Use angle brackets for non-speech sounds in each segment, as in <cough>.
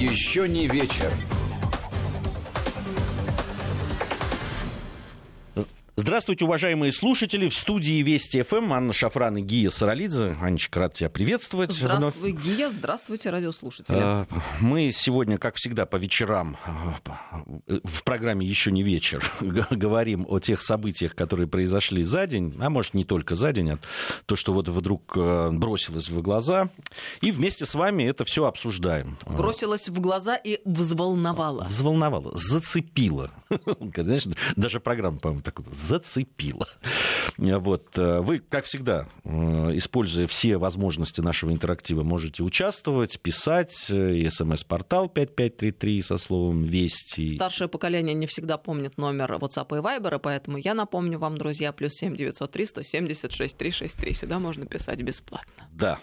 Еще не вечер. Здравствуйте, уважаемые слушатели. В студии Вести ФМ Анна Шафран и Гия Саралидзе. Анечка, рад тебя приветствовать. Здравствуй, Гия. Здравствуйте, радиослушатели. А, мы сегодня, как всегда, по вечерам э, в программе «Еще не вечер» <laughs> говорим о тех событиях, которые произошли за день, а может, не только за день, а то, что вот вдруг э, бросилось в глаза. И вместе с вами это все обсуждаем. Бросилось в глаза и взволновало. Взволновало, зацепило. <laughs> Знаешь, даже программа, по-моему, такой зацепило. Вот. Э, вы, как всегда, э, используя все возможности нашего интерактива, можете участвовать, писать. Э, СМС-портал 5533 со словом «Вести». Старшее поколение не всегда помнит номер WhatsApp и Viber, поэтому я напомню вам, друзья, плюс 7 903 176 363. Сюда можно писать бесплатно. Да.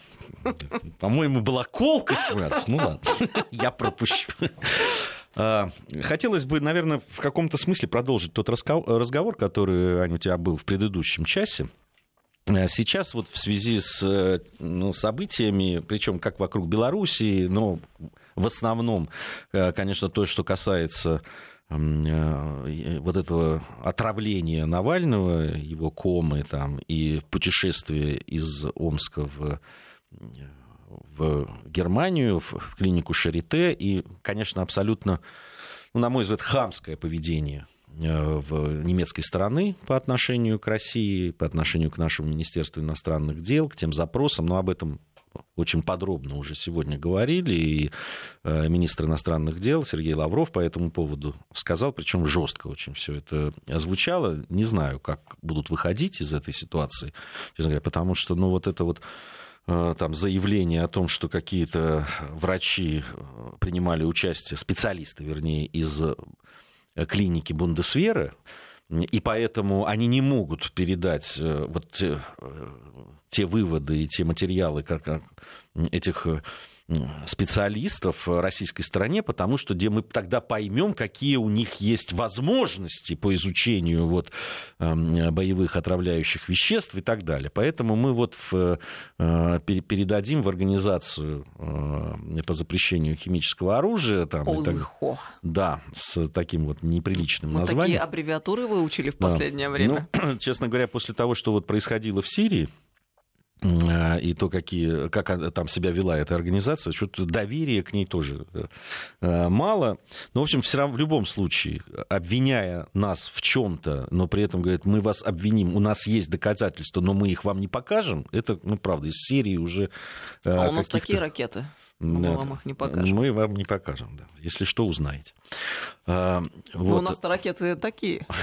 По-моему, была колкость. Ну ладно, я пропущу. А, хотелось бы, наверное, в каком-то смысле продолжить тот разговор, который, Аня, у тебя был в предыдущем часе. А сейчас вот в связи с ну, событиями, причем как вокруг Белоруссии, но в основном, э, конечно, то, что касается э, вот этого отравления Навального, его комы там, и путешествия из Омска в в Германию, в клинику Шарите, и, конечно, абсолютно, ну, на мой взгляд, хамское поведение э, в немецкой стороны по отношению к России, по отношению к нашему Министерству иностранных дел, к тем запросам, но об этом очень подробно уже сегодня говорили, и э, министр иностранных дел Сергей Лавров по этому поводу сказал, причем жестко очень все это звучало. Не знаю, как будут выходить из этой ситуации, честно говоря, потому что, ну, вот это вот там заявление о том, что какие-то врачи э, принимали участие, специалисты, вернее, из э, клиники Бундесвера, и поэтому они не могут передать вот те, те выводы и те материалы как этих специалистов российской стороне, потому что где мы тогда поймем, какие у них есть возможности по изучению вот, эм, боевых отравляющих веществ и так далее. Поэтому мы вот в, э, передадим в организацию э, по запрещению химического оружия. Там, ОЗХО. Так, да, с таким вот неприличным вот названием. Такие аббревиатуры выучили в последнее да. время. Ну, <clears throat> честно говоря, после того, что вот происходило в Сирии, и то, какие, как там себя вела эта организация, что-то доверия к ней тоже э, мало. Но, в общем, все равно в любом случае, обвиняя нас в чем-то, но при этом говорит, мы вас обвиним, у нас есть доказательства, но мы их вам не покажем, это, ну, правда, из серии уже... Э, а у нас такие ракеты. Мы вам их не покажем. Мы вам не покажем, да. Если что, узнаете. А, вот. Но у нас-то ракеты такие. <laughs>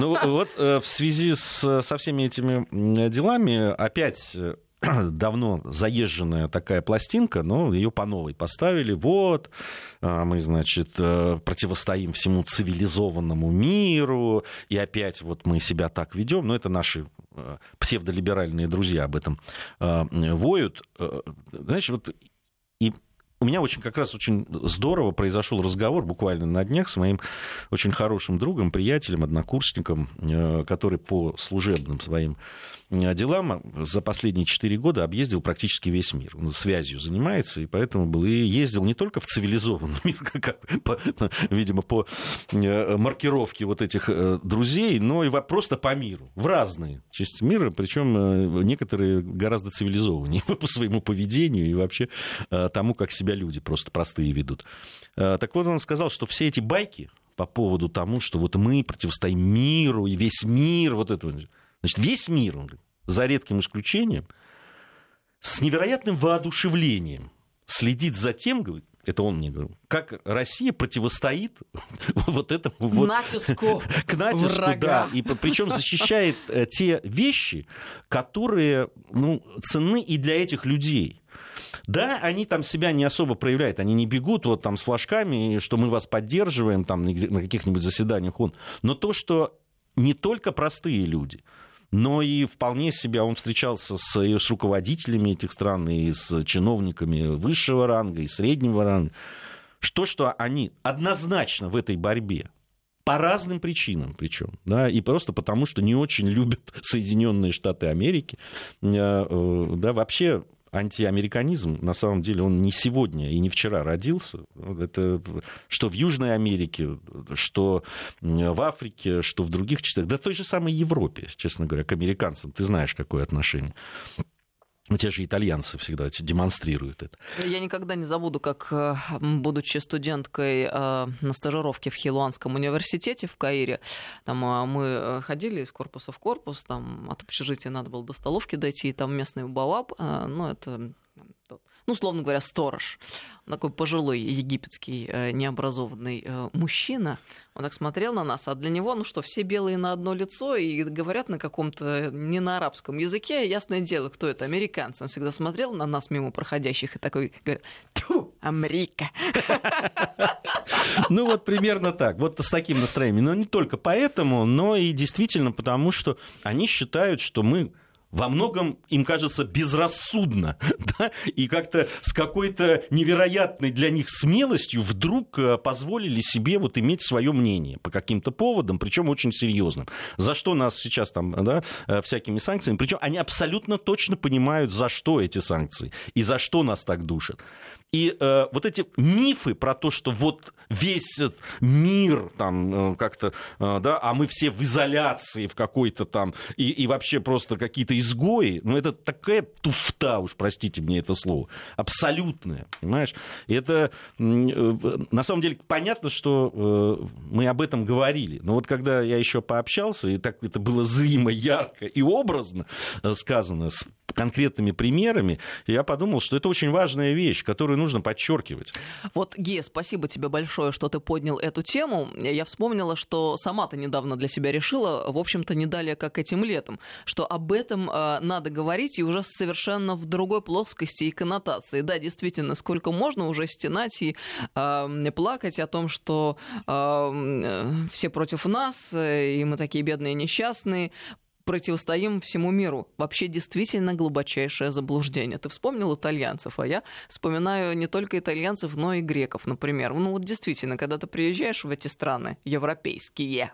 Ну вот в связи с, со всеми этими делами опять э, <clears throat> давно заезженная такая пластинка, но ее по новой поставили. Вот, а, мы, значит, э, противостоим всему цивилизованному миру, и опять вот мы себя так ведем. Но это наши э, псевдолиберальные друзья об этом воют. Знаешь, вот и у меня очень как раз очень здорово произошел разговор буквально на днях с моим очень хорошим другом, приятелем, однокурсником, э, который по служебным своим делам за последние четыре года объездил практически весь мир. Он связью занимается, и поэтому был и ездил не только в цивилизованный <laughs> мир, как, по, видимо, по э, маркировке вот этих э, друзей, но и просто по миру, в разные части мира, причем некоторые гораздо цивилизованнее <laughs> по своему поведению и вообще тому, как себя люди просто простые ведут. Так вот, он сказал, что все эти байки по поводу тому, что вот мы противостоим миру, и весь мир, вот это Значит, весь мир, он говорит, за редким исключением, с невероятным воодушевлением следит за тем, говорит, это он мне говорил, как Россия противостоит <laughs> вот этому вот... Натиску <laughs> К натиску, врага. да. И причем защищает э, те вещи, которые ну, ценны и для этих людей. Да, они там себя не особо проявляют, они не бегут вот там с флажками, что мы вас поддерживаем там на каких-нибудь заседаниях он. Но то, что не только простые люди, но и вполне себе он встречался с, с руководителями этих стран, и с чиновниками высшего ранга, и среднего ранга. Что, что они однозначно в этой борьбе по разным причинам причем, да, и просто потому, что не очень любят <laughs> Соединенные Штаты Америки, э, э, да, вообще антиамериканизм, на самом деле, он не сегодня и не вчера родился. Это что в Южной Америке, что в Африке, что в других частях, да в той же самой Европе, честно говоря, к американцам. Ты знаешь, какое отношение. Те же итальянцы всегда демонстрируют это. Я никогда не забуду, как, э, будучи студенткой э, на стажировке в Хилуанском университете в Каире, там э, мы ходили из корпуса в корпус, там от общежития надо было до столовки дойти, и там местный баваб, ну, это ну, условно говоря, сторож, такой пожилой египетский э, необразованный э, мужчина, он так смотрел на нас, а для него, ну что, все белые на одно лицо и говорят на каком-то не на арабском языке, ясное дело, кто это, американцы. Он всегда смотрел на нас мимо проходящих и такой говорит, ту, Америка. Ну вот примерно так, вот с таким настроением. Но не только поэтому, но и действительно потому, что они считают, что мы во многом им кажется безрассудно, <laughs> да? и как-то с какой-то невероятной для них смелостью вдруг э, позволили себе вот иметь свое мнение по каким-то поводам, причем очень серьезным. За что нас сейчас там да, э, всякими санкциями, причем они абсолютно точно понимают, за что эти санкции и за что нас так душат. И э, вот эти мифы про то, что вот весь мир там э, как-то, э, да, а мы все в изоляции в какой-то там, и, и вообще просто какие-то изгои, ну это такая туфта, уж простите мне это слово, абсолютная, понимаешь? Это, э, на самом деле, понятно, что мы об этом говорили, но вот когда я еще пообщался, и так это было зримо, ярко и образно сказано, конкретными примерами, я подумал, что это очень важная вещь, которую нужно подчеркивать. Вот, Ге, спасибо тебе большое, что ты поднял эту тему. Я вспомнила, что сама-то недавно для себя решила, в общем-то, не далее, как этим летом, что об этом э, надо говорить и уже совершенно в другой плоскости и коннотации. Да, действительно, сколько можно уже стенать и э, плакать о том, что э, все против нас, э, и мы такие бедные несчастные противостоим всему миру. Вообще действительно глубочайшее заблуждение. Ты вспомнил итальянцев, а я вспоминаю не только итальянцев, но и греков, например. Ну вот действительно, когда ты приезжаешь в эти страны европейские,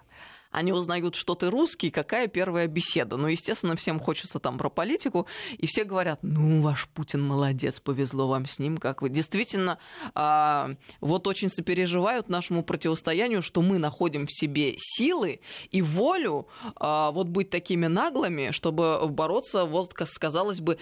они узнают, что ты русский, какая первая беседа. Ну, естественно, всем хочется там про политику, и все говорят, ну, ваш Путин молодец, повезло вам с ним, как вы. Действительно, а, вот очень сопереживают нашему противостоянию, что мы находим в себе силы и волю а, вот быть такими наглыми, чтобы бороться, вот, казалось бы,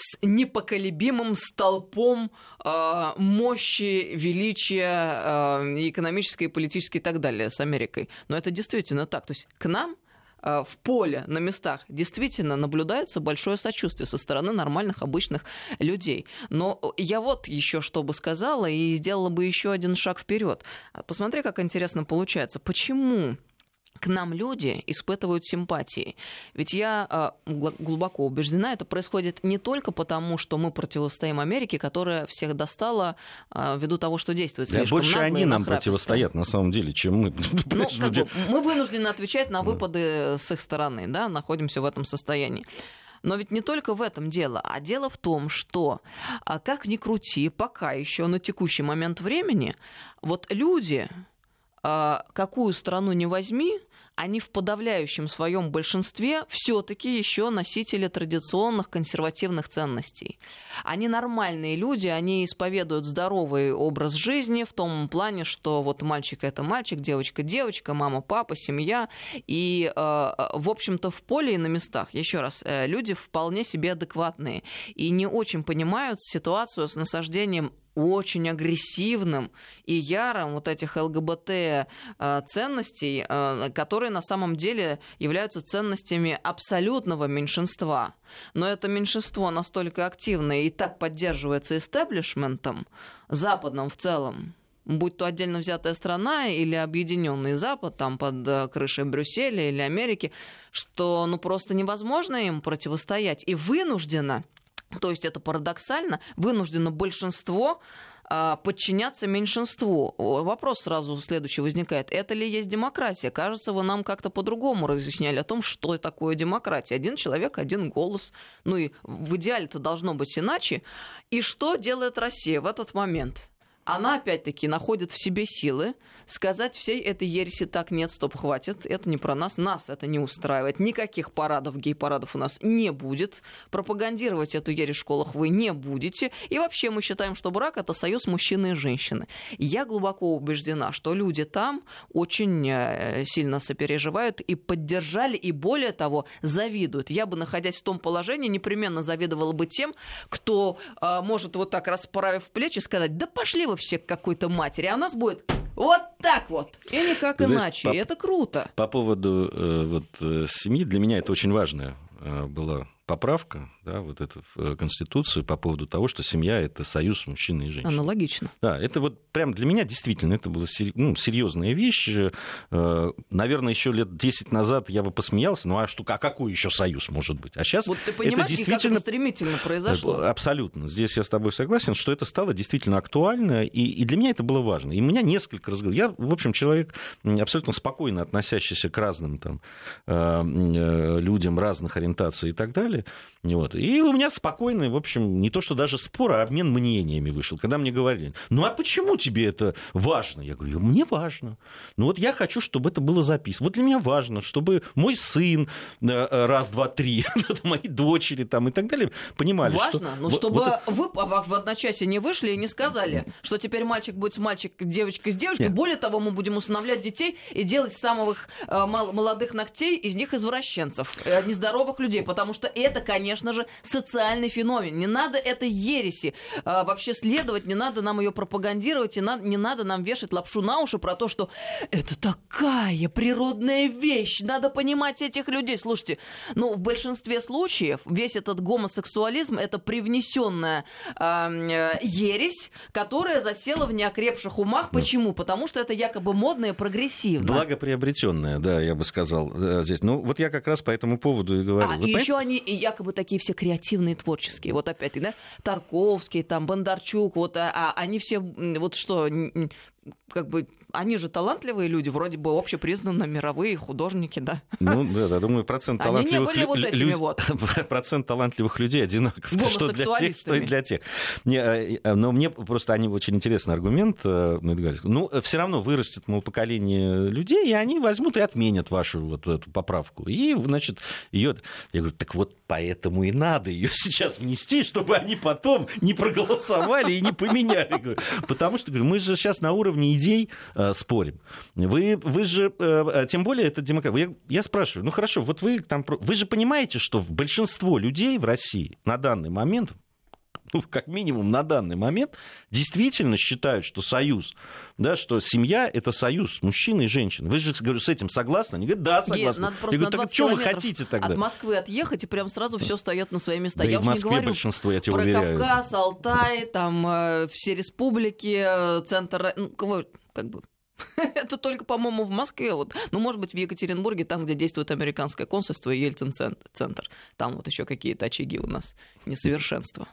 с непоколебимым столпом э, мощи, величия э, экономической, политической и так далее с Америкой. Но это действительно так. То есть к нам э, в поле, на местах действительно наблюдается большое сочувствие со стороны нормальных, обычных людей. Но я вот еще что бы сказала и сделала бы еще один шаг вперед. Посмотри, как интересно получается. Почему к нам люди испытывают симпатии. Ведь я э, глубоко убеждена, это происходит не только потому, что мы противостоим Америке, которая всех достала э, ввиду того, что действует слишком Больше они нам противостоят, на самом деле, чем мы. <laughs> Ну, как бы, мы вынуждены отвечать на выпады с их стороны, да, находимся в этом состоянии. Но ведь не только в этом дело, а дело в том, что, а, как ни крути, пока еще на текущий момент времени, вот люди, а, какую страну не возьми, они в подавляющем своем большинстве все-таки еще носители традиционных консервативных ценностей. Они нормальные люди, они исповедуют здоровый образ жизни в том плане, что вот мальчик это мальчик, девочка девочка, мама, папа, семья. И, э, в общем-то, в поле и на местах, еще раз, э, люди вполне себе адекватные и не очень понимают ситуацию с насаждением очень агрессивным и ярым вот этих ЛГБТ э, ценностей, э, которые на самом деле являются ценностями абсолютного меньшинства. Но это меньшинство настолько активное и так поддерживается истеблишментом, западным в целом, будь то отдельно взятая страна или объединенный Запад, там под э, крышей Брюсселя или Америки, что ну просто невозможно им противостоять и вынуждено то есть это парадоксально, вынуждено большинство а, подчиняться меньшинству. Вопрос сразу следующий возникает. Это ли есть демократия? Кажется, вы нам как-то по-другому разъясняли о том, что такое демократия. Один человек, один голос. Ну и в идеале это должно быть иначе. И что делает Россия в этот момент? Она опять-таки находит в себе силы сказать всей этой ереси так, нет, стоп, хватит, это не про нас, нас это не устраивает, никаких парадов, гей-парадов у нас не будет, пропагандировать эту ересь в школах вы не будете, и вообще мы считаем, что брак это союз мужчины и женщины. Я глубоко убеждена, что люди там очень э, сильно сопереживают и поддержали, и более того, завидуют. Я бы, находясь в том положении, непременно завидовала бы тем, кто э, может вот так расправив плечи сказать, да пошли вы все к какой-то матери, а у нас будет вот так вот. И никак Знаешь, иначе. По, это круто. По поводу э, вот, э, семьи, для меня это очень важная э, была поправка, да, вот это в э, Конституцию по поводу того, что семья это союз мужчины и женщины. Аналогично. Да, это вот прям для меня действительно это была ну, серьезная вещь. Э, наверное, еще лет 10 назад я бы посмеялся, ну а что, а какой еще союз может быть? А сейчас вот ты понимаешь, это действительно как это стремительно произошло. Абсолютно. Здесь я с тобой согласен, что это стало действительно актуально, и, и для меня это было важно. И у меня несколько разговоров. Я, в общем, человек абсолютно спокойно относящийся к разным там, э, людям разных ориентаций и так далее. Вот. И у меня спокойный, в общем, не то что даже спор, а обмен мнениями вышел. Когда мне говорили, ну а почему тебе это важно? Я говорю, мне важно. Ну вот я хочу, чтобы это было записано. Вот для меня важно, чтобы мой сын э, раз, два, три, мои дочери там и так далее понимали, важно, что... ну чтобы вот... вы в одночасье не вышли и не сказали, что теперь мальчик будет с мальчиком, девочка с девочкой. Нет. Более того, мы будем усыновлять детей и делать самых э, молодых ногтей из них извращенцев, э, нездоровых людей, потому что это, конечно же, социальный феномен. Не надо этой ереси а, вообще следовать, не надо нам ее пропагандировать, и на, не надо нам вешать лапшу на уши про то, что это такая природная вещь, надо понимать этих людей. Слушайте, ну, в большинстве случаев весь этот гомосексуализм это привнесенная э, ересь, которая засела в неокрепших умах. Почему? Потому что это якобы модно и прогрессивно. Благоприобретенная, да, я бы сказал э, здесь. Ну, вот я как раз по этому поводу и говорю. А, и еще они якобы такие все креативные, творческие. Вот опять-таки, да, Тарковский, там, Бондарчук, вот, а, а они все, вот что, как бы они же талантливые люди, вроде бы общепризнанно мировые художники, да. Ну, да, да, думаю, процент талантливых, лю- вот лю- вот. <laughs> процент талантливых людей одинаков, что для тех, что и для тех. Не, э, э, но мне просто они очень интересный аргумент, э, ну, все равно вырастет, мол, поколение людей, и они возьмут и отменят вашу вот эту поправку. И, значит, ее... Я говорю, так вот поэтому и надо ее <laughs> сейчас внести, чтобы они потом не проголосовали и не поменяли. Потому что, говорю, мы же сейчас на уровне идей э, спорим. Вы, вы же, э, э тем более, это демократия. Я, я спрашиваю, ну хорошо, вот вы там, вы же понимаете, что большинство людей в России на данный момент <laughs> ну, как минимум на данный момент, действительно считают, что союз, да, что семья – это союз мужчины и женщины. Вы же, говорю, с этим согласны? Они говорят, да, согласны. Нет, надо Я говорю, так что вы хотите тогда? От Москвы отъехать, и прям сразу все встает на свои места. Да я и в Москве не говорю большинство, я тебе про уверяю. Кавказ, Алтай, там э, все республики, э, центр, ну, как бы <laughs> Это только, по-моему, в Москве. Вот. Ну, может быть, в Екатеринбурге, там, где действует американское консульство и Ельцин-центр. Там вот еще какие-то очаги у нас несовершенства.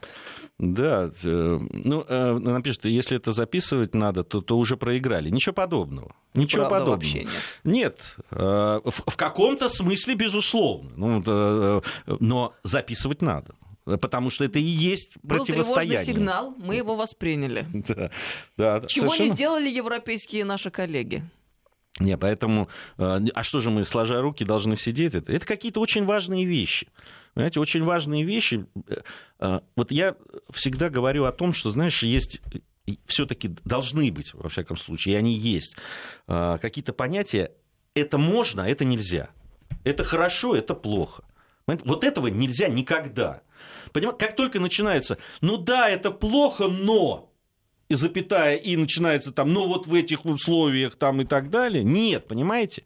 Да, э, ну, э, напишет, если это записывать надо, то, то уже проиграли. Ничего подобного. Ничего Правда, подобного. Вообще нет. Нет. Э, в, в каком-то смысле, безусловно. Ну, но записывать надо потому что это и есть Был противостояние. Был сигнал, мы его восприняли. <laughs> Да, да, Чего совершенно... не сделали европейские наши коллеги? Не, поэтому, э, а что же мы, сложа руки, должны сидеть? Это, это какие-то очень важные вещи. Понимаете, очень важные вещи. Э, э, вот я всегда говорю о том, что, знаешь, есть все-таки должны быть, во всяком случае, и они есть, какие-то понятия, это можно, а это нельзя. Это хорошо, это плохо. Вот этого нельзя никогда. Понимаете, как только начинается, ну да, это плохо, но и запятая, и начинается там, ну вот в этих условиях там и так далее. Нет, понимаете?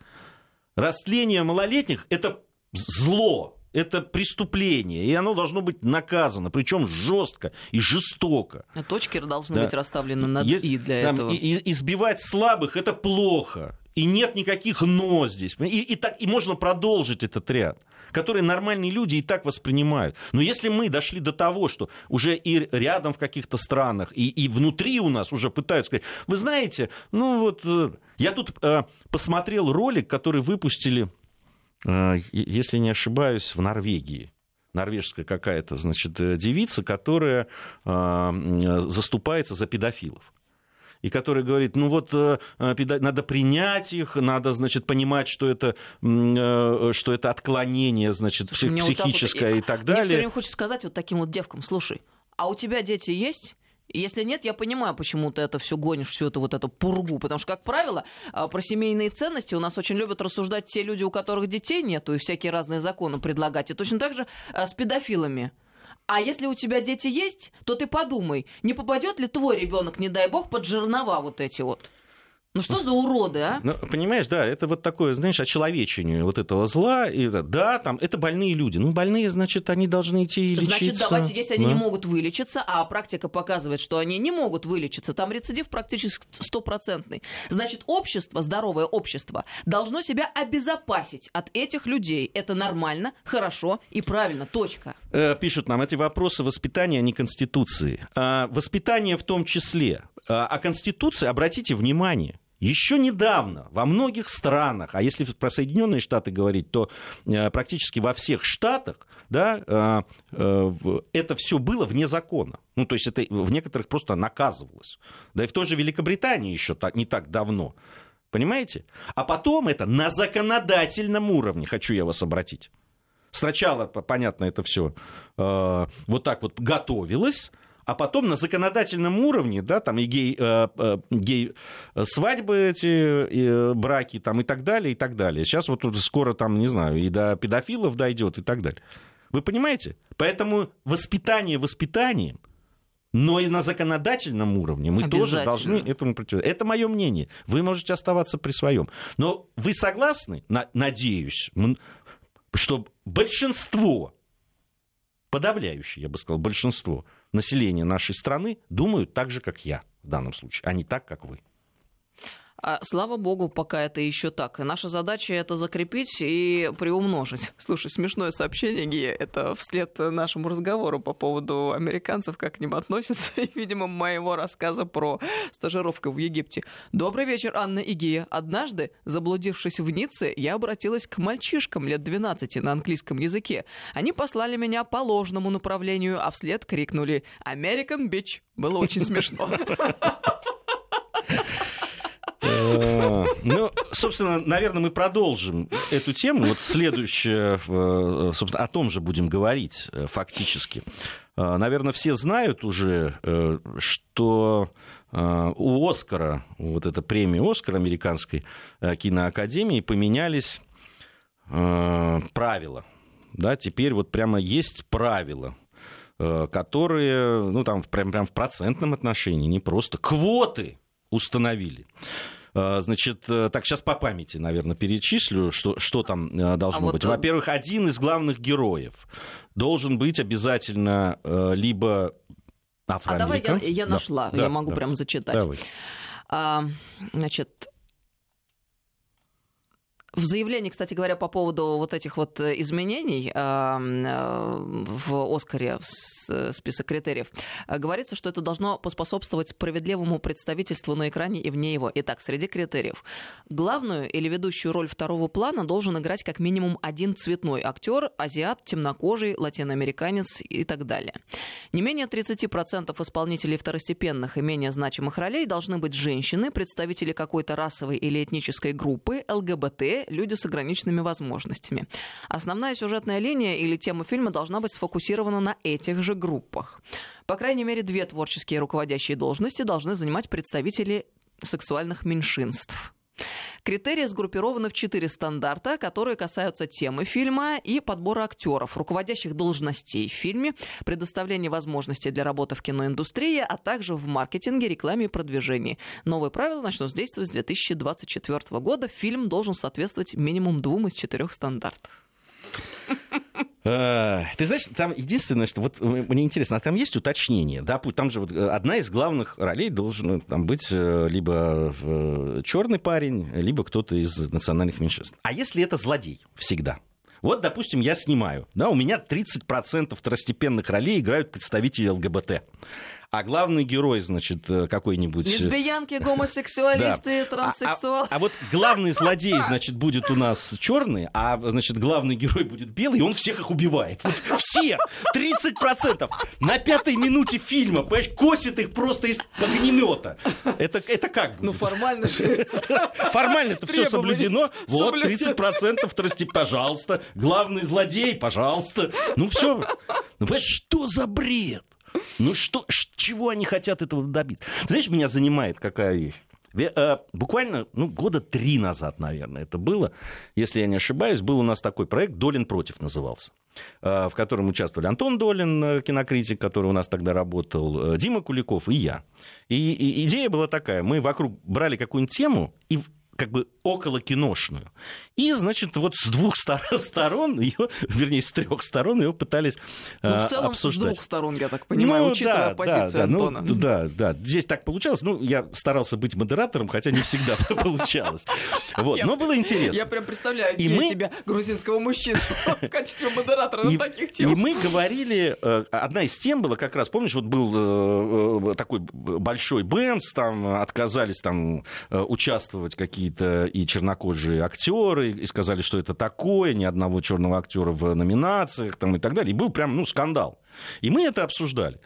Растление малолетних – это зло, это преступление, и оно должно быть наказано, причем жестко и жестоко. А точки должны да. быть расставлены над Есть, «и» для там, этого. И, и, избивать слабых – это плохо, и нет никаких «но» здесь. И, и, так, и можно продолжить этот ряд которые нормальные люди и так воспринимают. Но если мы дошли до того, что уже и рядом в каких-то странах, и, и внутри у нас уже пытаются сказать, вы знаете, ну вот, э, я тут э, посмотрел ролик, который выпустили, э, если не ошибаюсь, в Норвегии норвежская какая-то, значит, э, девица, которая э, заступается за педофилов. И который говорит, ну вот э, надо принять их, надо, значит, понимать, что это, что это отклонение, значит, Слушай, психическое вот, и так далее. Мне все время хочется сказать вот таким вот девкам, слушай, а у тебя дети есть? Если нет, я понимаю, почему ты это все гонишь, всю эту вот эту пургу. Потому что, как правило, про семейные ценности у нас очень любят рассуждать те люди, у которых детей нету, и всякие разные законы предлагать. И точно так же с педофилами. А если у тебя дети есть, то ты подумай, не попадет ли твой ребенок, не дай бог, под жернова вот эти вот. Ну что за уроды, а? Ну, понимаешь, да, это вот такое, знаешь, очеловечение вот этого зла. И, да, там, это больные люди. Ну, больные, значит, они должны идти и лечиться. Значит, давайте, если они да. не могут вылечиться, а практика показывает, что они не могут вылечиться, там рецидив практически стопроцентный. Значит, общество, здоровое общество, должно себя обезопасить от этих людей. Это нормально, хорошо и правильно. Точка. Э, пишут нам, эти вопросы воспитания, а не Конституции. А, воспитание в том числе. А, а Конституция, обратите внимание, еще недавно во многих странах, а если про Соединенные Штаты говорить, то э, практически во всех штатах да, э, э, это все было вне закона. Ну, то есть это в некоторых просто наказывалось. Да и в той же Великобритании еще не так давно. Понимаете? А потом это на законодательном уровне, хочу я вас обратить. Сначала, понятно, это все вот так вот готовилось, а потом на законодательном уровне, да, там и гей, э, э, гей свадьбы эти, э, браки там и так далее, и так далее. Сейчас вот тут скоро там, не знаю, и до педофилов дойдет и так далее. Вы понимаете? Поэтому воспитание воспитанием, но и на законодательном уровне мы тоже должны этому противодействовать. Это мое мнение. Вы можете оставаться при своем. Но вы согласны, надеюсь, что большинство, подавляющее, я бы сказал, большинство населения нашей страны думают так же, как я в данном случае, а не так, как вы. А, слава богу, пока это еще так. Наша задача это закрепить и приумножить. <laughs> Слушай, смешное сообщение, Гия, это вслед нашему разговору по поводу американцев, как к ним относятся, <laughs> и, видимо, моего рассказа про стажировку в Египте. Добрый вечер, Анна и Гия. Однажды, заблудившись в Ницце, я обратилась к мальчишкам лет 12 на английском языке. Они послали меня по ложному направлению, а вслед крикнули «American Beach». Было очень смешно. <laughs> Э, ну, собственно, наверное, мы продолжим эту тему. Вот следующее, э, собственно, о том же будем говорить э, фактически. Наверное, все знают уже, что у Оскара, вот эта премия Оскара американской киноакадемии, поменялись правила. Да, теперь вот прямо есть правила, которые, ну, там, прям, прям в процентном отношении, не просто квоты установили. А, значит, э, так, сейчас по памяти, наверное, перечислю, что, что там э, должно а быть. Вот... Во-первых, один из главных героев должен быть обязательно э, либо афроамериканец. А давай я, я нашла, да, я могу да, прям зачитать. Давай. А, значит, в заявлении, кстати говоря, по поводу вот этих вот э, изменений э, в Оскаре, в список критериев, э, говорится, что это должно поспособствовать справедливому представительству на экране и вне его. Итак, среди критериев. Главную или ведущую роль второго плана должен играть как минимум один цветной актер, азиат, темнокожий, латиноамериканец и так далее. Не менее 30% исполнителей второстепенных и менее значимых ролей должны быть женщины, представители какой-то расовой или этнической группы, ЛГБТ, люди с ограниченными возможностями. Основная сюжетная линия или тема фильма должна быть сфокусирована на этих же группах. По крайней мере, две творческие руководящие должности должны занимать представители сексуальных меньшинств. Критерии сгруппированы в четыре стандарта, которые касаются темы фильма и подбора актеров, руководящих должностей в фильме, предоставления возможностей для работы в киноиндустрии, а также в маркетинге, рекламе и продвижении. Новые правила начнут действовать с 2024 года. Фильм должен соответствовать минимум двум из четырех стандартов. Э, ты знаешь, там единственное, что вот мне интересно, а там есть уточнение, да, там же вот э, одна из главных ролей должен э, там быть либо черный парень, либо кто-то из национальных меньшинств. А если это злодей всегда? Вот, допустим, я снимаю, да, у меня 30% второстепенных ролей играют представители ЛГБТ. А главный герой, значит, э, какой-нибудь... Лесбиянки, <laughs> гомосексуалисты, транссексуалы. А, а, а вот главный злодей, <laughs> значит, будет у нас черный, а, значит, главный герой будет белый, и он всех их убивает. Всех! 30%! На пятой минуте фильма, понимаешь, косит их просто из огнемета. Это, это как будет? Ну, формально же. <laughs> Формально это все соблюдено. Вот, 30% вторости, пожалуйста. Главный злодей, пожалуйста. Ну, все. Ну, понимаешь, что за бред? Ну, что, чего они хотят этого добиться? Знаешь, меня занимает какая вещь? Э, буквально ну, года три назад, наверное, это было, если я не ошибаюсь, был у нас такой проект «Долин против» назывался, э, в котором участвовали Антон Долин, э, кинокритик, который у нас тогда работал, Дима Куликов и я. И идея была такая, мы вокруг брали какую-нибудь тему и как бы около киношную. И, значит, вот с двух <laughs> сторон, ее, вернее, с трех сторон ее пытались ну, в целом обсуждать. с двух сторон, я так понимаю, ну, учитывая да, позицию да, Антона. Ну, да, да, здесь так получалось. Ну, я старался быть модератором, хотя не всегда <laughs> получалось. Вот, но было интересно. Я прям представляю и мы... тебя, грузинского мужчину, <laughs> в качестве модератора на таких темах. И мы говорили, э, одна из тем была как раз, помнишь, вот был э, э, такой большой Бенц, там отказались там участвовать какие-то и чернокожие актеры, и сказали, что это такое, ни одного черного актера в номинациях там, и так далее. И был прям ну, скандал. И мы это обсуждали.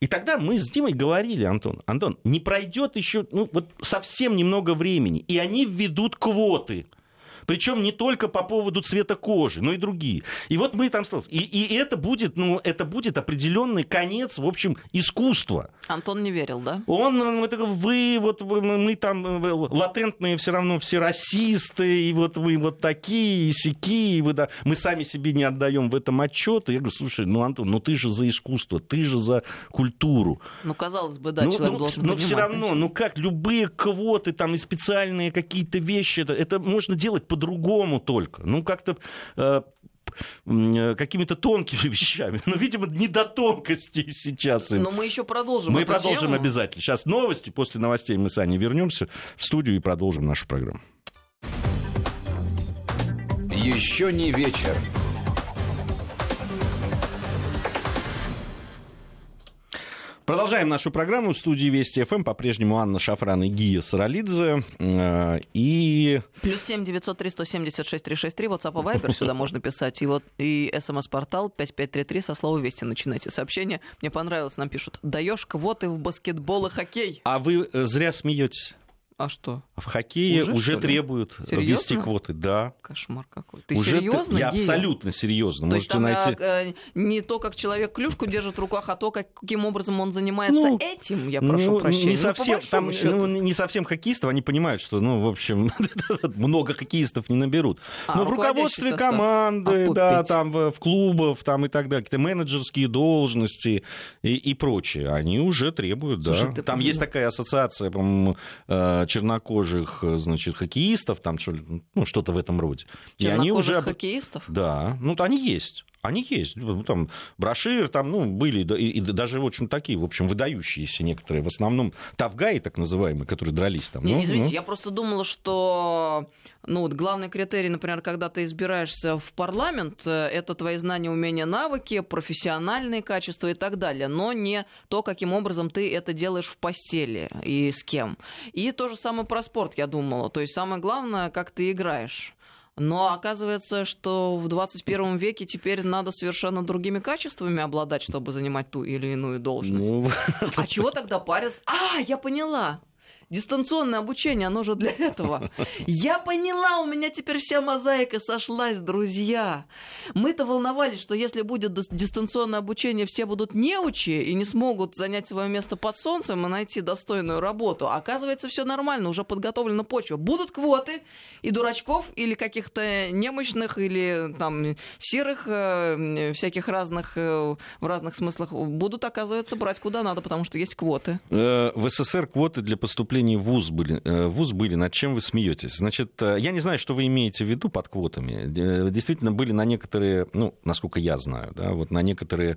И тогда мы с Димой говорили, Антон, Антон, не пройдет еще ну, вот совсем немного времени, и они введут квоты. Причем не только по поводу цвета кожи, но и другие. И вот мы там столкнулись. И, и это будет, ну, это будет определенный конец, в общем, искусства. Антон не верил, да? Он, вы, вот мы там э, латентные все равно все расисты, и вот вы вот такие, и сякие, и вы, да, мы сами себе не отдаем в этом отчет. И я говорю, слушай, ну, Антон, ну ты же за искусство, ты же за культуру. Ну, казалось бы, да, ну, человек ну, должен Но понимать, все равно, конечно. ну как, любые квоты там и специальные какие-то вещи, это, это можно делать по-другому только. Ну, как-то э, какими-то тонкими <laughs> вещами. Но, видимо, не до тонкостей сейчас им. Но мы еще продолжим. Мы продолжим тему. обязательно. Сейчас новости. После новостей мы с Аней вернемся в студию и продолжим нашу программу. Еще не вечер. Продолжаем нашу программу. В студии Вести ФМ по-прежнему Анна Шафран и Гия Саралидзе. Э, и... Плюс семь девятьсот три сто семьдесят шесть три шесть три. WhatsApp и Viber сюда можно писать. И вот и смс-портал 5533 со слова Вести начинайте сообщение. Мне понравилось, нам пишут. Даешь квоты в баскетбол и хоккей. А вы э, зря смеетесь. А что? В хоккее уже, уже требуют Серьезно? ввести квоты, да. Кошмар какой. Ты уже серьезно? Я абсолютно серьезно. То Можете есть там найти... э, не то, как человек клюшку держит в руках, а то, каким образом он занимается ну, этим, я прошу ну, прощения. Не совсем, там, ну, не совсем хоккеистов, они понимают, что, ну, в общем, <laughs> много хоккеистов не наберут. А, Но в руководстве состав. команды, а да, там в, в клубах, там и так далее, какие-то менеджерские должности и, и прочее, они уже требуют, Слушай, да. Там понимаешь? есть такая ассоциация, по-моему, э, чернокожих чернокожих, э, значит, хоккеистов, там ну, что-то в этом роде. И они уже... хоккеистов? Да, ну, они есть. Они есть. Ну, там Брошир, там, ну, были, и, и даже очень такие, в общем, выдающиеся некоторые. В основном тавгаи, так называемые, которые дрались там. Не, ну, извините, ну. я просто думала, что ну, вот главный критерий, например, когда ты избираешься в парламент, э, это твои знания, умения, навыки, профессиональные качества и так далее, но не то, каким образом ты это делаешь в постели и с кем. И то же самое про спорт, я думала. То есть самое главное, как ты играешь. Но оказывается, что в 21 веке теперь надо совершенно другими качествами обладать, чтобы занимать ту или иную должность. Ну... <laughs> А чего тогда париться? А, я поняла. Дистанционное обучение, оно же для этого. Я поняла, у меня теперь вся мозаика сошлась, друзья. Мы-то волновались, что если будет дистанционное обучение, все будут неучи и не смогут занять свое место под солнцем и найти достойную работу. Оказывается, все нормально, уже подготовлена почва. Будут квоты, и дурачков, или каких-то немощных, или там серых, э, всяких разных, э, в разных смыслах, будут, оказывается, брать куда надо, потому что есть квоты. Э, в СССР квоты для поступления в ВУЗ были, э, ВУЗ были, над чем вы смеетесь? Значит, э, я не знаю, что вы имеете в виду под квотами. Действительно, были на некоторые, ну, насколько я знаю, да, вот на некоторые Э,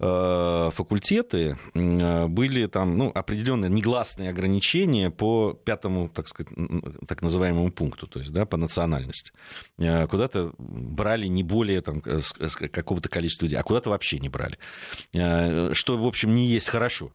факультеты э, были там ну, определенные негласные ограничения по пятому, так сказать, так называемому пункту, то есть да, по национальности. Э, куда-то брали не более там, какого-то количества людей, а куда-то вообще не брали. Что, в общем, не есть хорошо,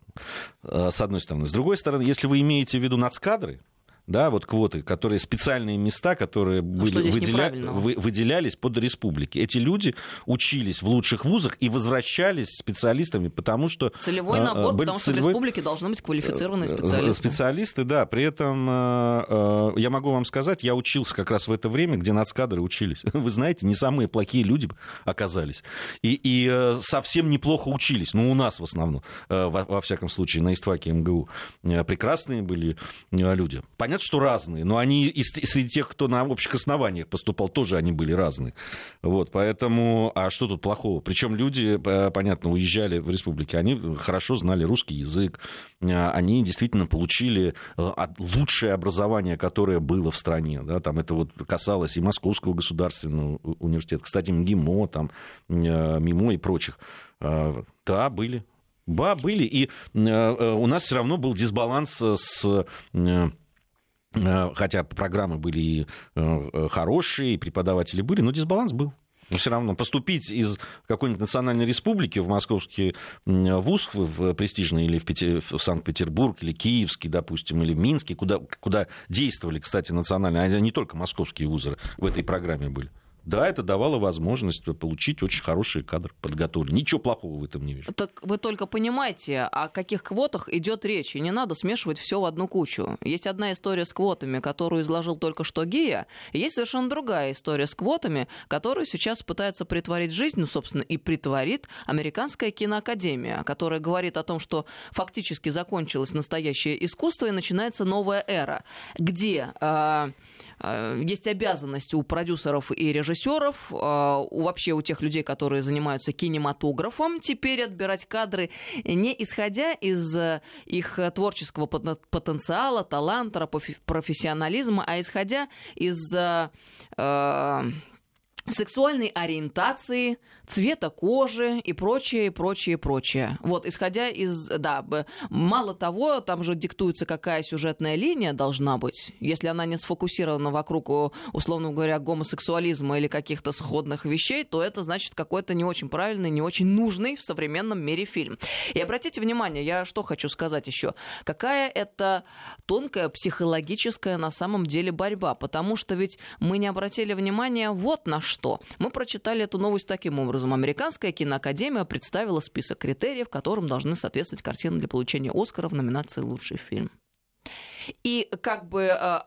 с одной стороны. С другой стороны, если вы имеете в виду нацкадры, да, вот квоты, которые специальные места, которые а были, выделя... вы, выделялись под республики. Эти люди учились в лучших вузах и возвращались специалистами, потому что... Целевой а, набор, были потому целевой... что в республике должны быть квалифицированные э, специалисты. Специалисты, да. При этом э, я могу вам сказать, я учился как раз в это время, где нацкадры учились. <laughs> Вы знаете, не самые плохие люди оказались. И, и совсем неплохо учились. Ну, у нас в основном, во, во всяком случае, на истфаке МГУ. Прекрасные были люди. Понятно, понятно, что разные, но они и среди тех, кто на общих основаниях поступал, тоже они были разные. Вот, поэтому, а что тут плохого? Причем люди, понятно, уезжали в республики, они хорошо знали русский язык, а, они действительно получили э, лучшее образование, которое было в стране. Да, там это вот касалось и Московского государственного университета, кстати, МГИМО, там, э, МИМО и прочих. Да, были. Да, были. И э, у нас все равно был дисбаланс с Э, хотя программы были э, хорошие, и преподаватели были, но дисбаланс был. Но все равно поступить из какой-нибудь национальной республики в московский вуз, в престижный, или в, Пети... в Санкт-Петербург, или Киевский, допустим, или в Минске, куда, куда действовали, кстати, национальные, а не только московские вузы в этой программе были. Да, это давало возможность получить очень хороший кадр подготовленный. Ничего плохого в этом не вижу. Так вы только понимаете, о каких квотах идет речь. И не надо смешивать все в одну кучу. Есть одна история с квотами, которую изложил только что Гия. И есть совершенно другая история с квотами, которую сейчас пытается притворить жизнь, ну, собственно, и притворит Американская киноакадемия, которая говорит о том, что фактически закончилось настоящее искусство и начинается новая эра, где э, есть обязанность у продюсеров и режиссеров у, вообще у тех людей, которые занимаются кинематографом, теперь отбирать кадры не исходя из э, их творческого потенциала, таланта, профессионализма, а исходя из э, э, сексуальной ориентации, цвета кожи и прочее, прочее, прочее. Вот, исходя из... Да, мало того, там же диктуется, какая сюжетная линия должна быть. Если она не сфокусирована вокруг, условно говоря, гомосексуализма или каких-то сходных вещей, то это значит какой-то не очень правильный, не очень нужный в современном мире фильм. И обратите внимание, я что хочу сказать еще. Какая это тонкая психологическая на самом деле борьба. Потому что ведь мы не обратили внимания вот на что. Мы прочитали эту новость таким образом Американская киноакадемия представила список критериев, которым должны соответствовать картины для получения Оскара в номинации «Лучший фильм». И как бы э,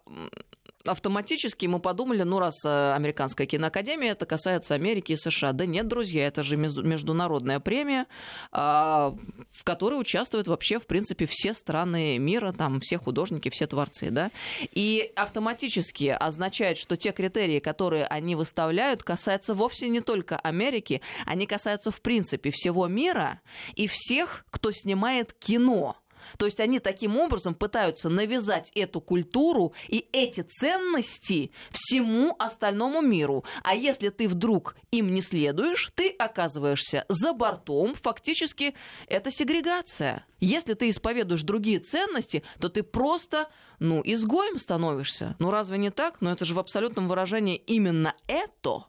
автоматически мы подумали, ну раз э, Американская киноакадемия, это касается Америки и США. Да нет, друзья, это же международная премия, а, в которой участвуют вообще, в принципе, все страны мира, там все художники, все творцы, да. И автоматически означает, что те критерии, которые они выставляют, касаются вовсе не только Америки, они касаются, в принципе, всего мира и всех, кто снимает кино. То есть они таким образом пытаются навязать эту культуру и эти ценности всему остальному миру. А если ты вдруг им не следуешь, ты оказываешься за бортом. Фактически это сегрегация. Если ты исповедуешь другие ценности, то ты просто, ну, изгоем становишься. Ну, разве не так? Но это же в абсолютном выражении именно это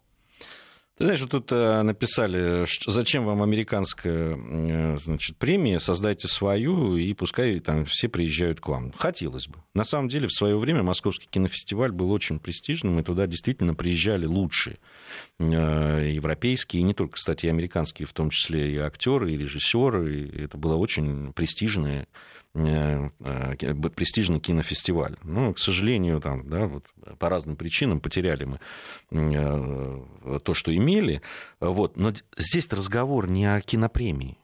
ты знаешь, вот тут э, написали, зачем вам американская э, значит, премия, создайте свою, и пускай там все приезжают к вам. Хотелось бы. На самом деле, в свое время Московский кинофестиваль был очень престижным, и туда действительно приезжали лучшие э, европейские, и не только, кстати, американские, в том числе и актеры, и режиссеры. И это было очень престижное престижный кинофестиваль. Но, к сожалению, там, да, вот, по разным причинам потеряли мы э, то, что имели. Вот. Но здесь разговор не о кинопремии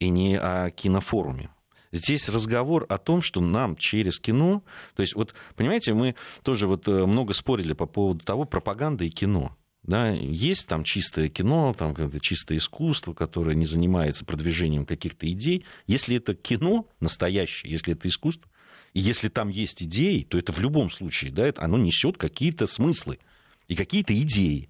и не о кинофоруме. Здесь разговор о том, что нам через кино, то есть вот, понимаете, мы тоже вот много спорили по поводу того, пропаганда и кино. Да, есть там чистое кино, там чистое искусство, которое не занимается продвижением каких-то идей. Если это кино настоящее, если это искусство, и если там есть идеи, то это в любом случае, да, это, оно несет какие-то смыслы и какие-то идеи.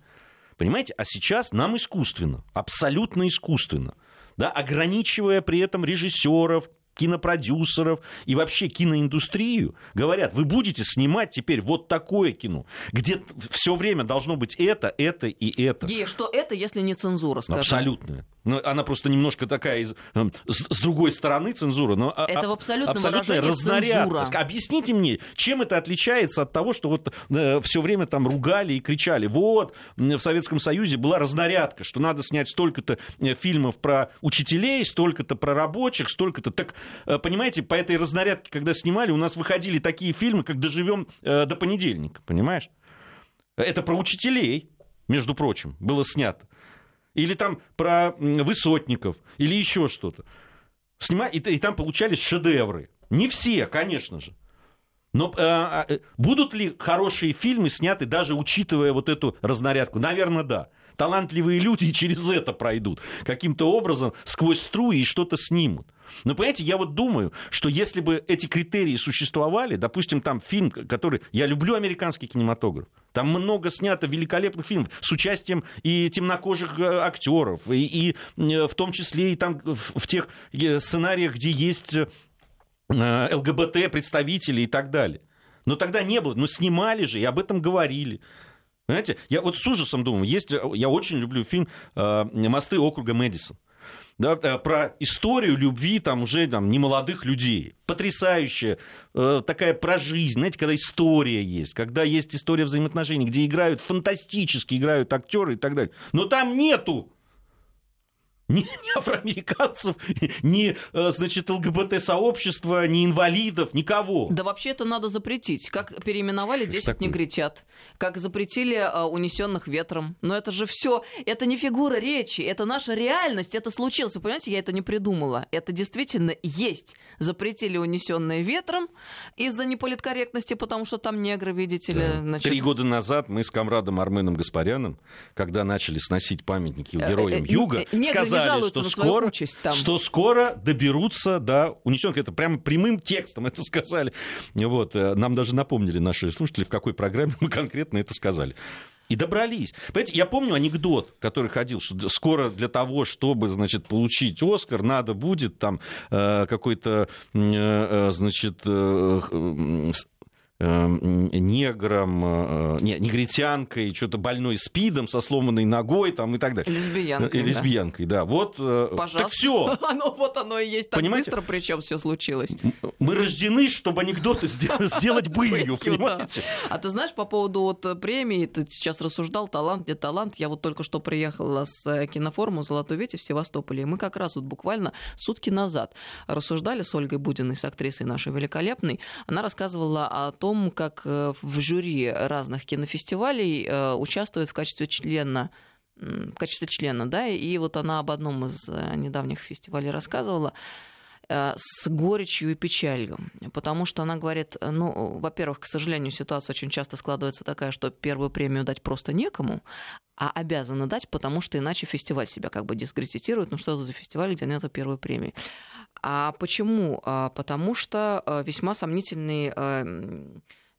Понимаете? А сейчас нам искусственно, абсолютно искусственно да, ограничивая при этом режиссеров, кинопродюсеров и вообще киноиндустрию, говорят, вы будете снимать теперь вот такое кино, где все время должно быть это, это и это. И что это, если не цензура, скажем? Абсолютно. Ну, она просто немножко такая из, эм, с, другой стороны цензура. Но это в абсолютном абсолютная. Цензура. Объясните мне, чем это отличается от того, что вот э, все время там ругали и кричали. Вот, в Советском Союзе была разнарядка, что надо снять столько-то э, фильмов про учителей, столько-то про рабочих, столько-то. Так, э, понимаете, по этой разнарядке, когда снимали, у нас выходили такие фильмы, как «Доживем э, до понедельника», понимаешь? Это про учителей, между прочим, было снято или там про высотников, или еще что-то. Снимали, и, и там получались шедевры. Не все, конечно же. Но э, э, будут ли хорошие фильмы сняты, даже учитывая вот эту разнарядку? Наверное, да. Талантливые люди и через это пройдут. Каким-то образом сквозь струи и что-то снимут. Но, понимаете, я вот думаю, что если бы эти критерии существовали, допустим, там фильм, который... Я люблю американский кинематограф. Там много снято великолепных фильмов с участием и темнокожих э, актеров, и, и э, в том числе и там в, в тех э, сценариях, где есть ЛГБТ-представители и так далее. Но тогда не было. Но снимали же и об этом говорили. Понимаете, я вот с ужасом думаю, есть, я очень люблю фильм «Мосты округа Мэдисон» да, э, про историю любви там уже там, немолодых людей. Потрясающая э, такая про жизнь, знаете, когда история есть, когда есть история взаимоотношений, где играют, фантастически играют актеры и так далее. Но там нету ни, ни афроамериканцев, ни, э, значит, ЛГБТ-сообщества, ни инвалидов, никого. Да вообще это надо запретить. Как переименовали 10 такое? негритят, как запретили а, унесенных ветром. Но это же все, это не фигура речи, это наша реальность, это случилось. Вы понимаете, я это не придумала. Это действительно есть. Запретили унесенные ветром из-за неполиткорректности, потому что там негры, видите ли. Да. Значит... Три года назад мы с комрадом Арменом Гаспаряном, когда начали сносить памятники героям Юга, сказали, сказали, что скоро, участь там. что скоро доберутся до унесенных. Это прямо прямым текстом это сказали. Вот. Э, нам даже напомнили наши слушатели, в какой программе мы конкретно это сказали. И добрались. Понимаете, я помню анекдот, который ходил, что скоро для того, чтобы, значит, получить Оскар, надо будет там э, какой-то, э, э значит, э, негром, э, не, негритянкой, что-то больной спидом, со сломанной ногой там, и так далее. Лесбиянкой. И лесбиянкой, да. да. Вот, э, Пожалуйста. так все. <laughs> Оно, вот оно и есть. Так понимаете? быстро причем все случилось. Мы рождены, чтобы анекдоты <laughs> сделать былью, понимаете? А ты знаешь, по поводу вот премии, ты сейчас рассуждал, талант, где талант. Я вот только что приехала с э, кинофорума «Золотой ветер» в Севастополе, и мы как раз вот буквально сутки назад рассуждали с Ольгой Будиной, с актрисой нашей великолепной. Она рассказывала о том, как в жюри разных кинофестивалей э, участвует в качестве члена в качестве члена, да, и вот она об одном из э, недавних фестивалей рассказывала. э, с горечью и печалью, потому что она говорит, ну, во-первых, к сожалению, ситуация очень часто складывается такая, что первую премию дать просто некому, а обязаны дать, потому что иначе фестиваль себя как бы дискредитирует, ну что это за фестиваль, где нет первой премии. А почему? А потому что весьма сомнительный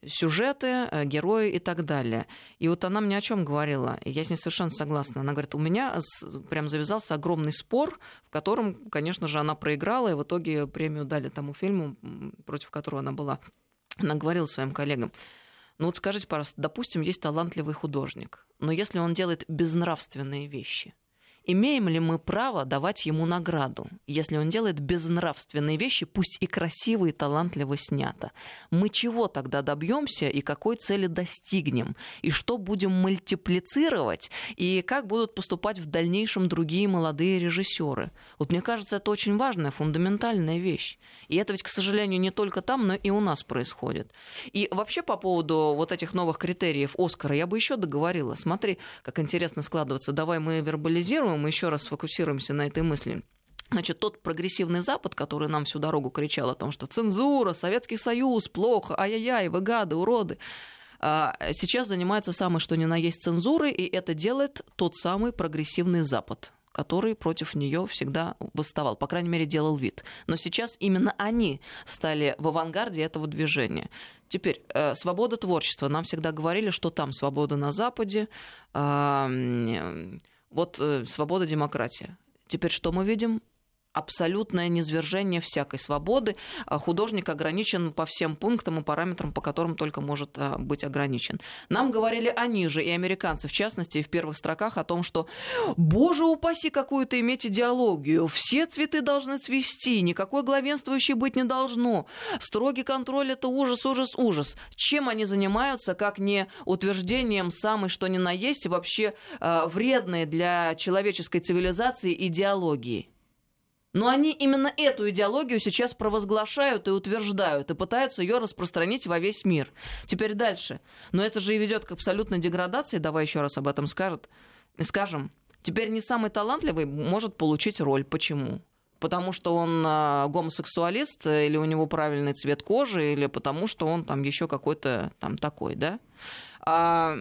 сюжеты, э, герои и так далее. И вот она мне о чем говорила, и я с ней совершенно согласна. Она говорит, у меня прям завязался огромный спор, в котором, конечно же, она проиграла, и в итоге премию дали тому фильму, против которого она была. Она говорила своим коллегам, ну вот скажите, пожалуйста, допустим, есть талантливый художник, но если он делает безнравственные вещи, Имеем ли мы право давать ему награду, если он делает безнравственные вещи, пусть и красиво и талантливо снято? Мы чего тогда добьемся и какой цели достигнем? И что будем мультиплицировать? И как будут поступать в дальнейшем другие молодые режиссеры? Вот мне кажется, это очень важная, фундаментальная вещь. И это ведь, к сожалению, не только там, но и у нас происходит. И вообще по поводу вот этих новых критериев Оскара я бы еще договорила. Смотри, как интересно складываться. Давай мы вербализируем мы еще раз сфокусируемся на этой мысли. Значит, тот прогрессивный Запад, который нам всю дорогу кричал о том, что цензура, Советский Союз, плохо, ай-яй-яй, вы гады, уроды, а, сейчас занимается самой что ни на есть цензурой, и это делает тот самый прогрессивный Запад который против нее всегда восставал, по крайней мере, делал вид. Но сейчас именно они стали в авангарде этого движения. Теперь, э, свобода творчества. Нам всегда говорили, что там свобода на Западе, э, вот э, свобода, демократия. Теперь что мы видим? Абсолютное низвержение всякой свободы. А художник ограничен по всем пунктам и параметрам, по которым только может а, быть ограничен. Нам говорили они же, и американцы, в частности, в первых строках о том, что, боже упаси, какую-то иметь идеологию, все цветы должны цвести, никакой главенствующей быть не должно, строгий контроль – это ужас, ужас, ужас. Чем они занимаются, как не утверждением самой что ни на есть вообще э, вредной для человеческой цивилизации идеологии? Но они именно эту идеологию сейчас провозглашают и утверждают, и пытаются ее распространить во весь мир. Теперь дальше. Но это же и ведет к абсолютной деградации, давай еще раз об этом скажет. скажем. Теперь не самый талантливый может получить роль. Почему? Потому что он э, гомосексуалист, или у него правильный цвет кожи, или потому что он там еще какой-то там такой, да? А,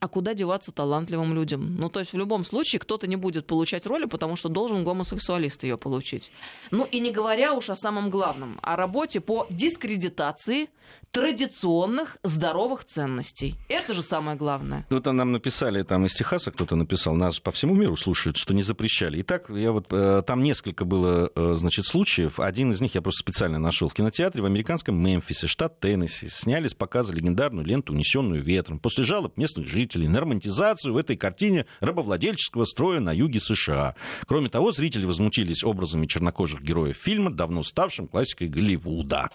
а куда деваться талантливым людям? Ну, то есть в любом случае кто-то не будет получать роли, потому что должен гомосексуалист ее получить. Ну и не говоря уж о самом главном, о работе по дискредитации традиционных здоровых ценностей. Это же самое главное. Вот нам написали, там из Техаса кто-то написал, нас по всему миру слушают, что не запрещали. Итак, я вот, э, там несколько было, э, значит, случаев. Один из них я просто специально нашел. В кинотеатре в американском Мемфисе, штат Теннесси, сняли с показа легендарную ленту «Унесенную ветром». После жалоб местных жителей на романтизацию в этой картине рабовладельческого строя на юге США. Кроме того, зрители возмутились образами чернокожих героев фильма, давно ставшим классикой Голливуда.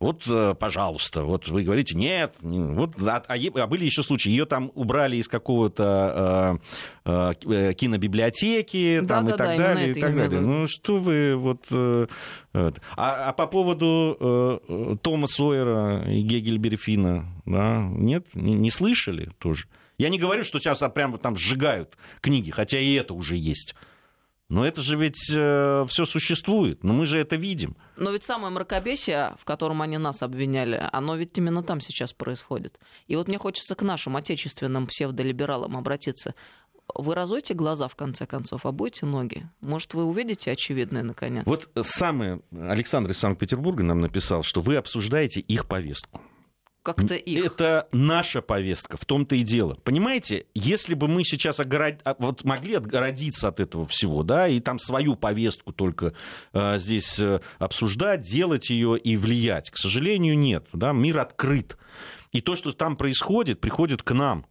Вот, э, пожалуйста, вот вы говорите, нет, вот, а, а, а были еще случаи, ее там убрали из какого-то э, э, кинобиблиотеки да, там, да, и так да, далее, и так далее. Ну что вы вот... Э, а, а по поводу э, Тома Сойера и Гегельбери Фина, да, нет, не, не слышали тоже? Я не говорю, что сейчас прямо там сжигают книги, хотя и это уже есть. Но это же ведь э, все существует, но мы же это видим. Но ведь самое мракобесие, в котором они нас обвиняли, оно ведь именно там сейчас происходит. И вот мне хочется к нашим отечественным псевдолибералам обратиться. Вы разойте глаза, в конце концов, а будете ноги. Может, вы увидите очевидное, наконец? Вот самое... Александр из Санкт-Петербурга нам написал, что вы обсуждаете их повестку как-то их. Это наша повестка, в том-то и дело. Понимаете, если бы мы сейчас огород... А, вот могли отгородиться от этого всего, да, и там свою повестку только э, здесь обсуждать, делать ее и влиять, к сожалению, нет. Да, мир открыт. И то, что там происходит, приходит к нам.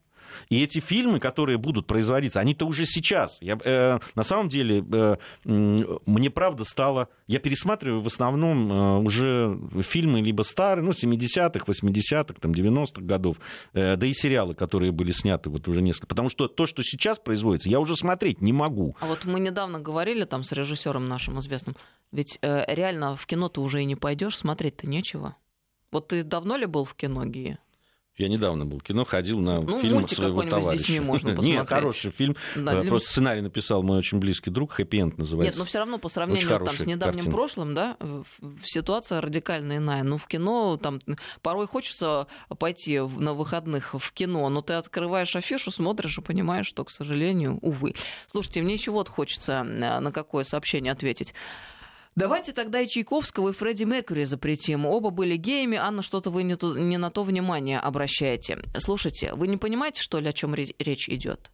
И эти фильмы, которые будут производиться, они-то уже сейчас. Я, э, на самом деле, э, мне правда стало... Я пересматриваю в основном э, уже фильмы либо старые, ну, 70-х, 80-х, там, 90-х годов, э, да и сериалы, которые были сняты вот уже несколько. Потому что то, что сейчас производится, я уже смотреть не могу. А вот мы недавно говорили там с режиссером нашим известным, ведь э, реально в кино ты уже и не пойдешь, смотреть-то нечего. Вот ты давно ли был в кино, Гия? Я недавно был в кино, ходил на ну, фильм своего товарища. С детьми можно <laughs> посмотреть. Нет, хороший фильм. Да, для... Просто сценарий написал мой очень близкий друг, «Хэппи Энд» называется. Нет, но все равно по сравнению там, с недавним картина. прошлым, да, ситуация радикально иная. Ну, в кино там порой хочется пойти на выходных в кино, но ты открываешь афишу, смотришь и понимаешь, что, к сожалению, увы. Слушайте, мне еще вот хочется э, на какое сообщение ответить. Давайте тогда и Чайковского, и Фредди Меркьюри запретим. Оба были геями. Анна, что-то вы не, то, не на то внимание обращаете. Слушайте, вы не понимаете, что ли, о чем речь идет?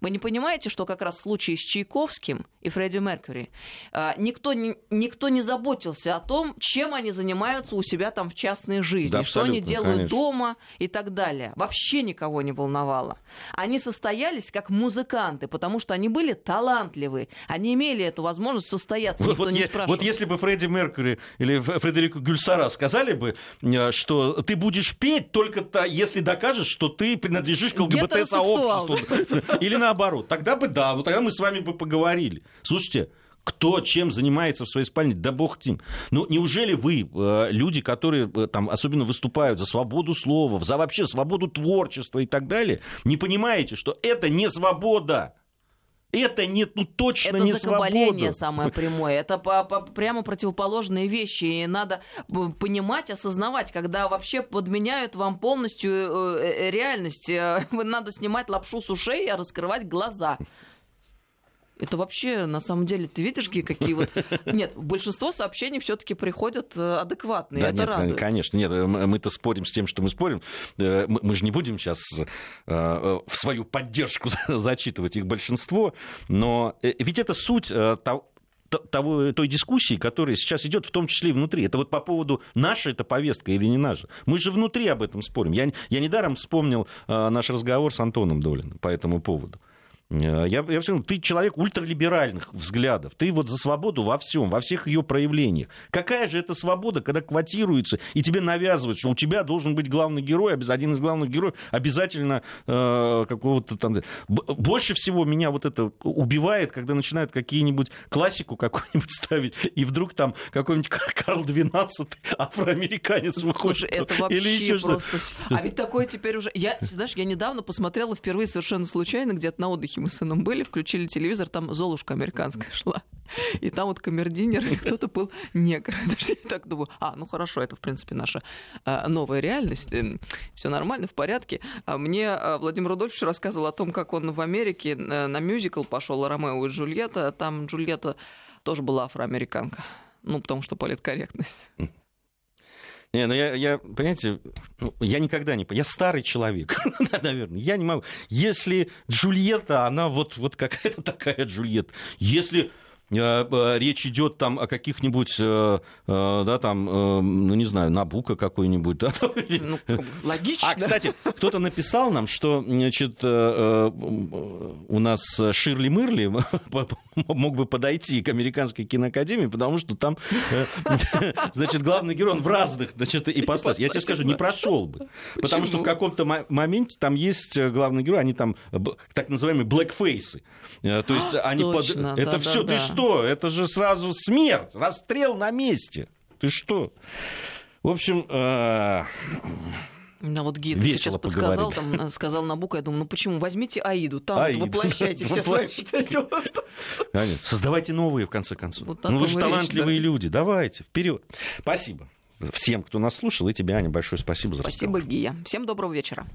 Вы не понимаете, что как раз в случае с Чайковским и Фредди Меркьюри а, никто не, никто не заботился о том, чем они занимаются у себя там в частной жизни, да, что они делают конечно. дома и так далее. Вообще никого не волновало. Они состоялись как музыканты, потому что они были талантливы. Они имели эту возможность состояться, никто вот, не я, спрашивал. Вот если бы Фредди Меркьюри или Фредерико Гюльсара сказали бы, э, что ты будешь петь только то, если докажешь, что ты принадлежишь к ЛГБТ-сообществу. Или <laughs> наоборот. Тогда бы да, вот тогда мы с вами бы поговорили. Слушайте, кто чем занимается в своей спальне, да бог тем. Ну, неужели вы, э, люди, которые э, там особенно выступают за свободу слова, за вообще свободу творчества и так далее, не понимаете, что это не свобода? Это не, ну, точно это не свобода. самое прямое. Это по, по, прямо противоположные вещи. И надо понимать, осознавать, когда вообще подменяют вам полностью э, реальность. <laughs> Надо снимать лапшу с ушей, а раскрывать глаза. Это вообще, на самом деле, ты видишь, какие вот... <laughs> Нет, большинство сообщений все таки приходят э, адекватные, да, это нет, радует. Конечно, нет, мы-то спорим с тем, что мы спорим. Э, мы же не будем сейчас э, в свою поддержку <laughs> зачитывать их большинство, но ведь это суть того, той дискуссии, которая сейчас идет, в том числе и внутри. Это вот по поводу, наша это повестка или не наша. Мы же внутри об этом спорим. Я, я недаром вспомнил э, наш разговор с Антоном Долиным по этому поводу. Э, я, я все ты человек ультралиберальных взглядов. Ты вот за свободу во всем, во всех ее проявлениях. Какая же это свобода, когда квотируется и тебе навязывают, что у тебя должен быть главный герой, один из главных героев обязательно э, какого-то там... Больше всего меня вот это убивает, когда начинают какие-нибудь классику какую-нибудь <laughs> ставить, и вдруг там какой-нибудь Карл XII <laughs> афроамериканец выходит. Слушай, это вообще или еще просто... А ведь такое теперь уже... Я, знаешь, я недавно посмотрела впервые совершенно случайно где-то на отдыхе мы с сыном были, включили телевизор, там Золушка американская шла. И там вот камердинер, и кто-то был негр. <laughs> Даже я так думаю, а, ну хорошо, это, в принципе, наша а, новая реальность. Эм, Все нормально, в порядке. А мне а, Владимир Рудольфович рассказывал о том, как он в Америке э, на мюзикл пошел Ромео и Джульетта. Там Джульетта тоже была афроамериканка. Ну, потому что политкорректность. Не, ну я, я понимаете, ну, я никогда не... Я старый человек, <laughs> наверное. Я не могу. Если Джульетта, она вот, вот какая-то такая Джульетта. Если речь идет там о каких-нибудь, э, да, там, ну, не знаю, Набука какой-нибудь, да? Ну, <laughs> логично. А, кстати, кто-то написал нам, что, значит, у нас Ширли Мырли <laughs> мог бы подойти к Американской киноакадемии, потому что там, <laughs> значит, главный герой, он в разных, значит, ипостасях. Я тебе скажу, не прошел бы. Потому что в каком-то моменте там есть главный герой, они там так называемые блэкфейсы. То есть они под... Это все, ты что? Что? Это же сразу смерть, расстрел на месте. Ты что? В общем. Да, вот гид сейчас подсказал, там, э, сказал Набука, я думаю, ну почему? Возьмите Аиду, там Аиду. Вот воплощайте все свои Создавайте новые, в конце концов. Вот ну вы же талантливые люди, давайте, вперед. Спасибо всем, кто нас слушал, и тебе, Аня, большое спасибо за Спасибо, разговор. Гия. Всем доброго вечера.